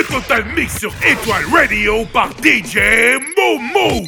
Le Total Mix sur Étoile Radio par DJ Momo.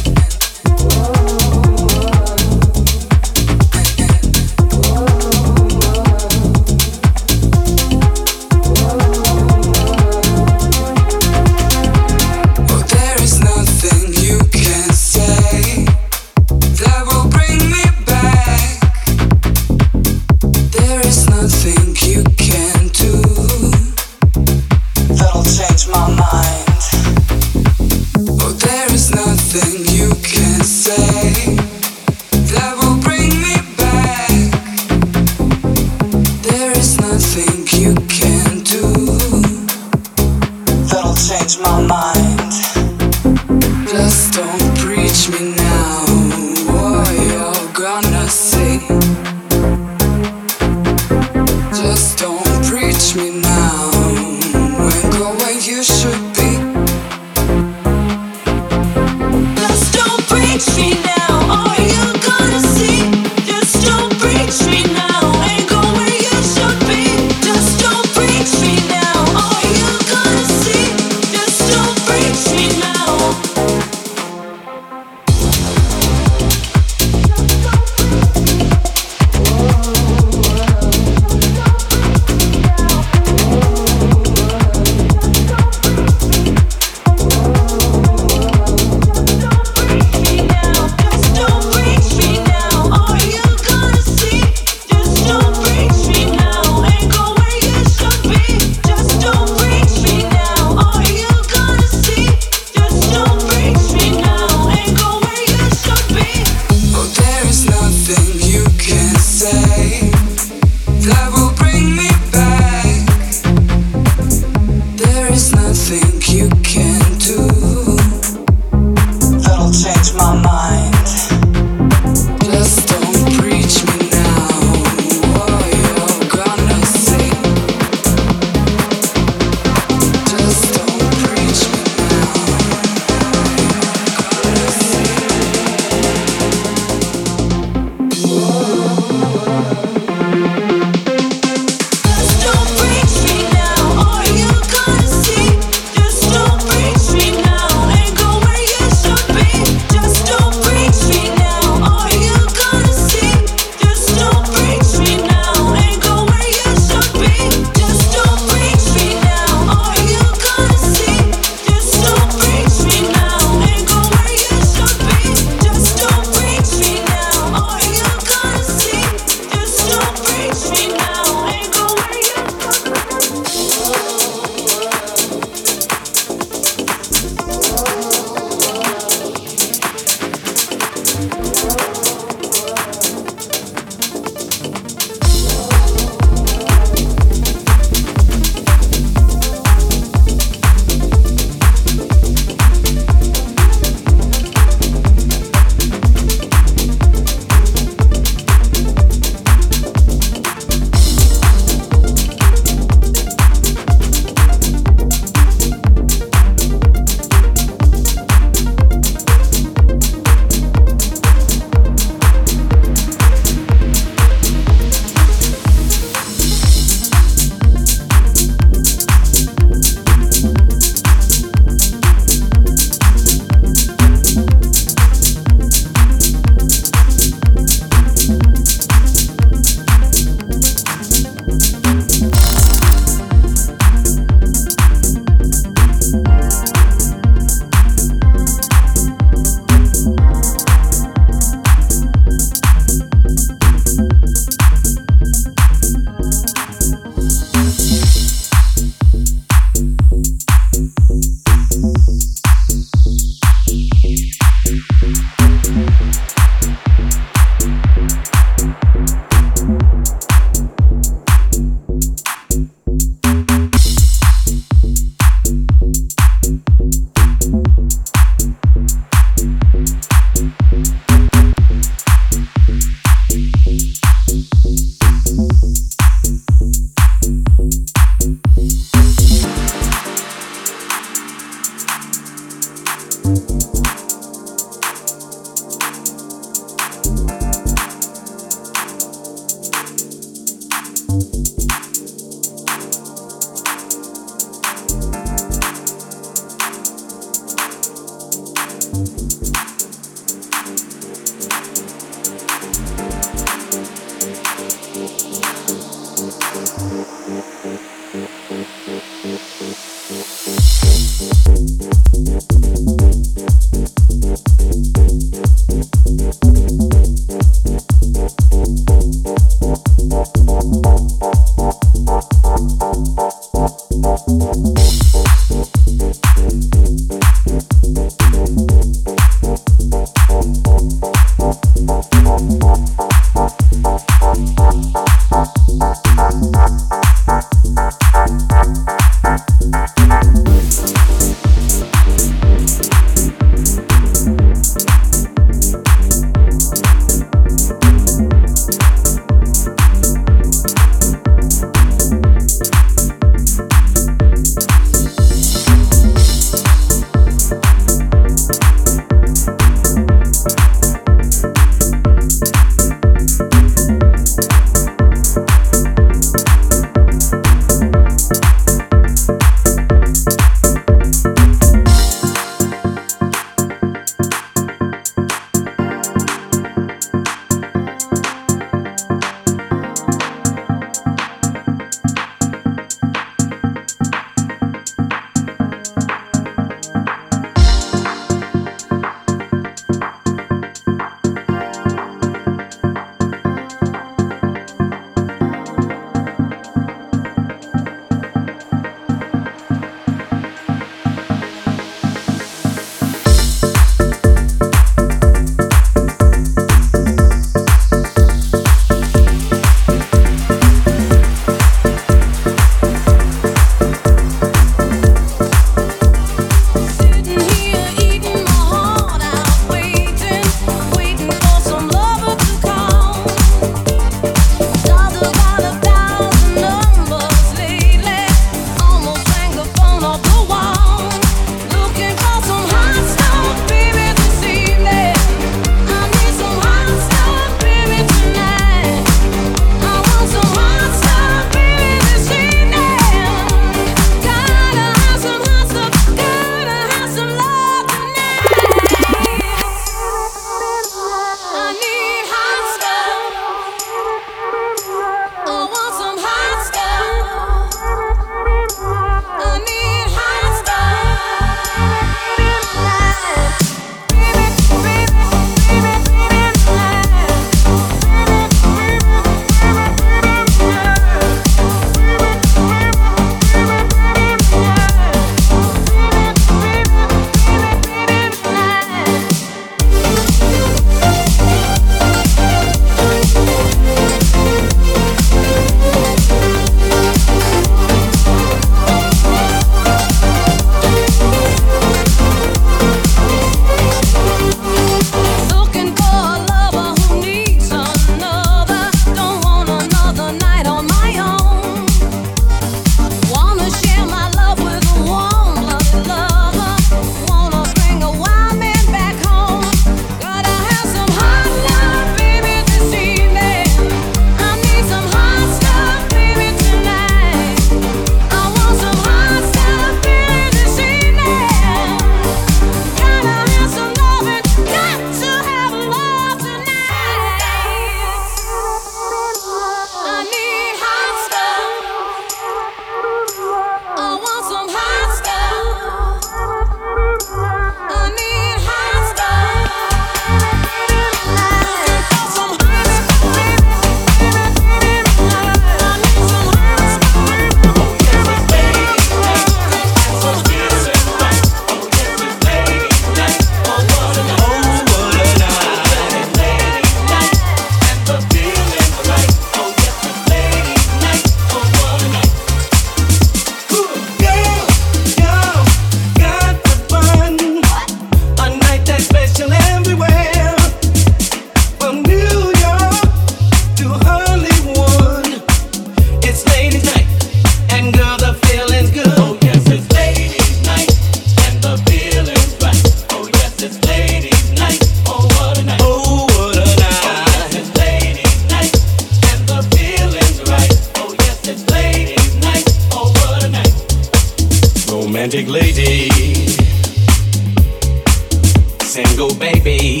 Single baby,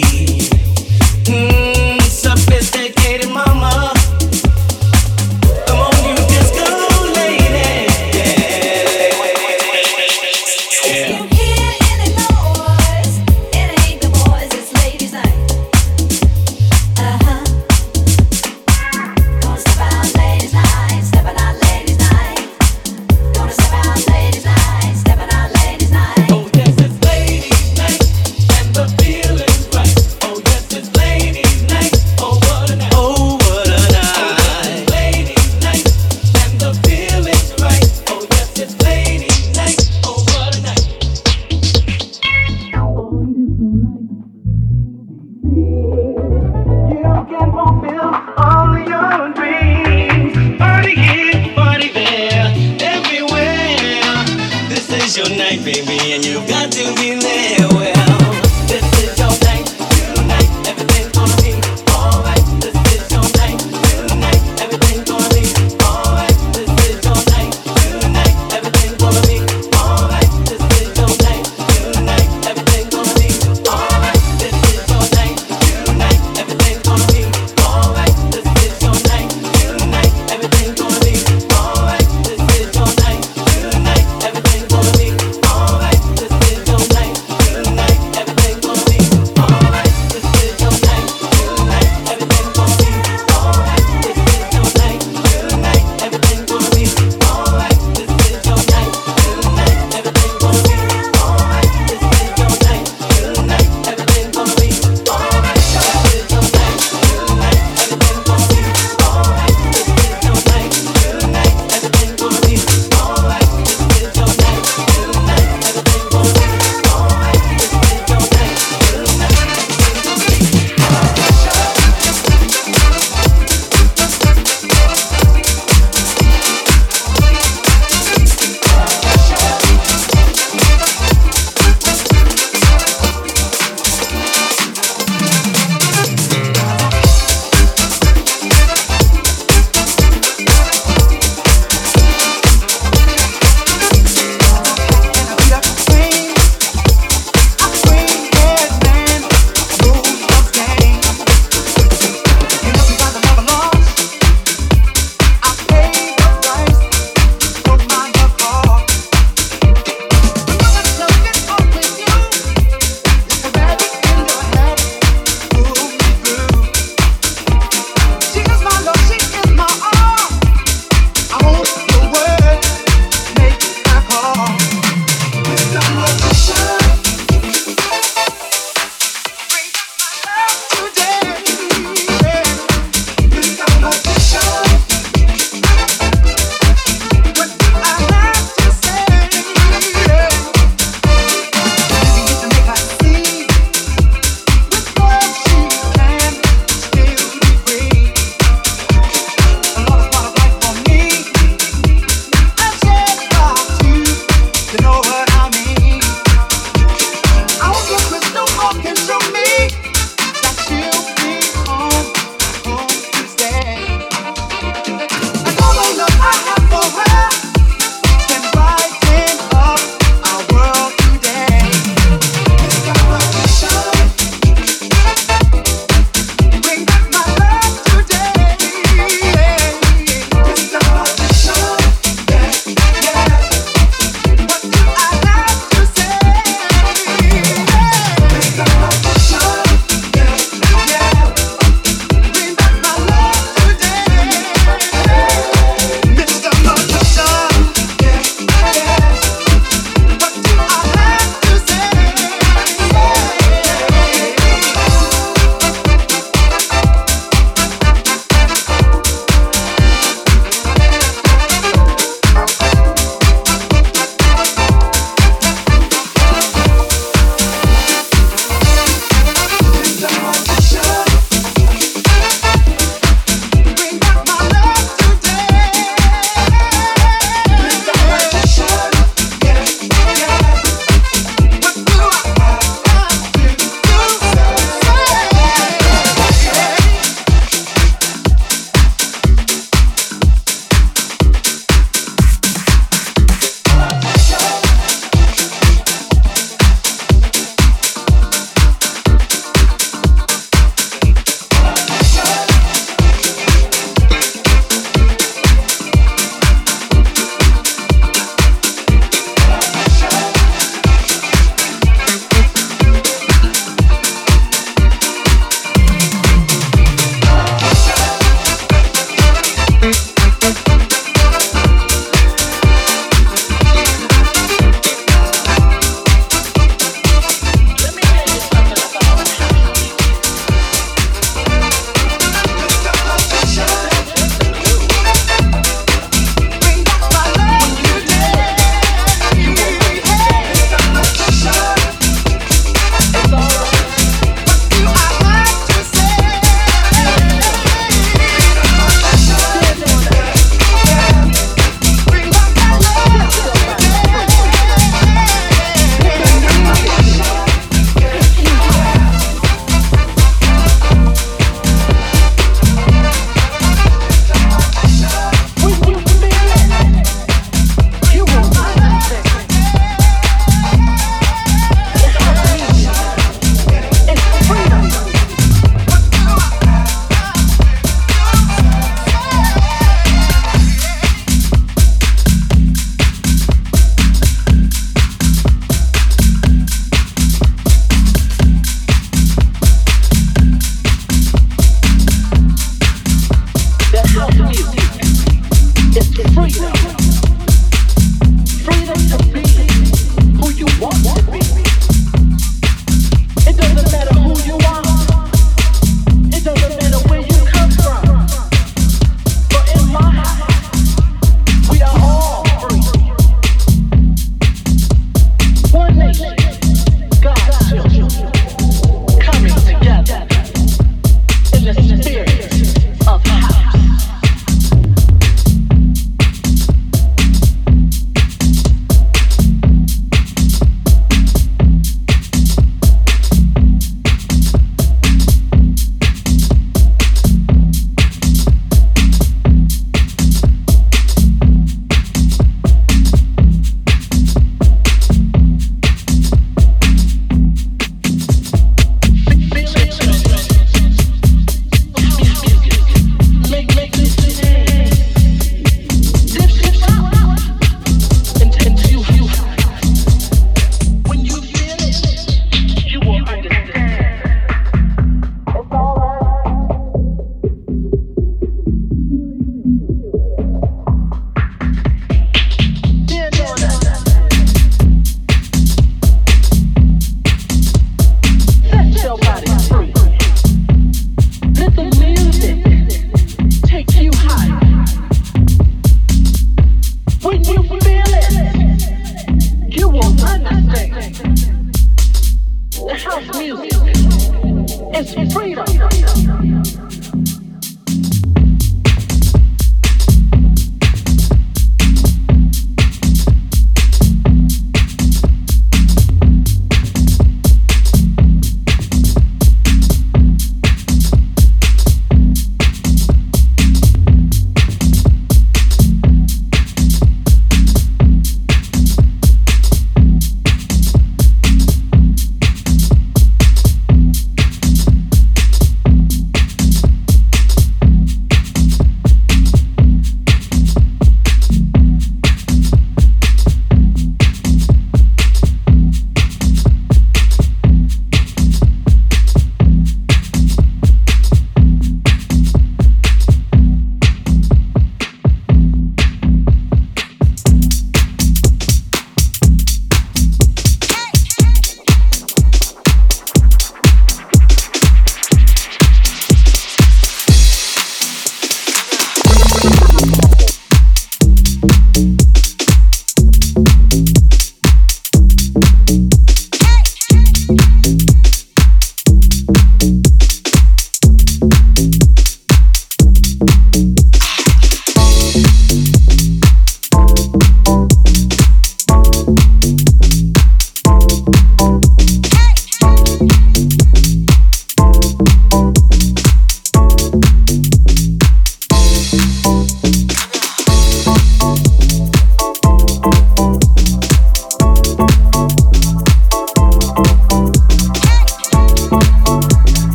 mm,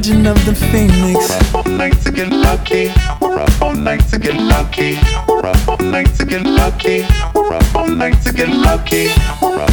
legend of the phoenix. We're up all night to get lucky. We're up all night to get lucky. We're up all night to get lucky. We're up all night to get lucky. We're up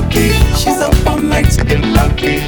lucky. She's up all night to get lucky.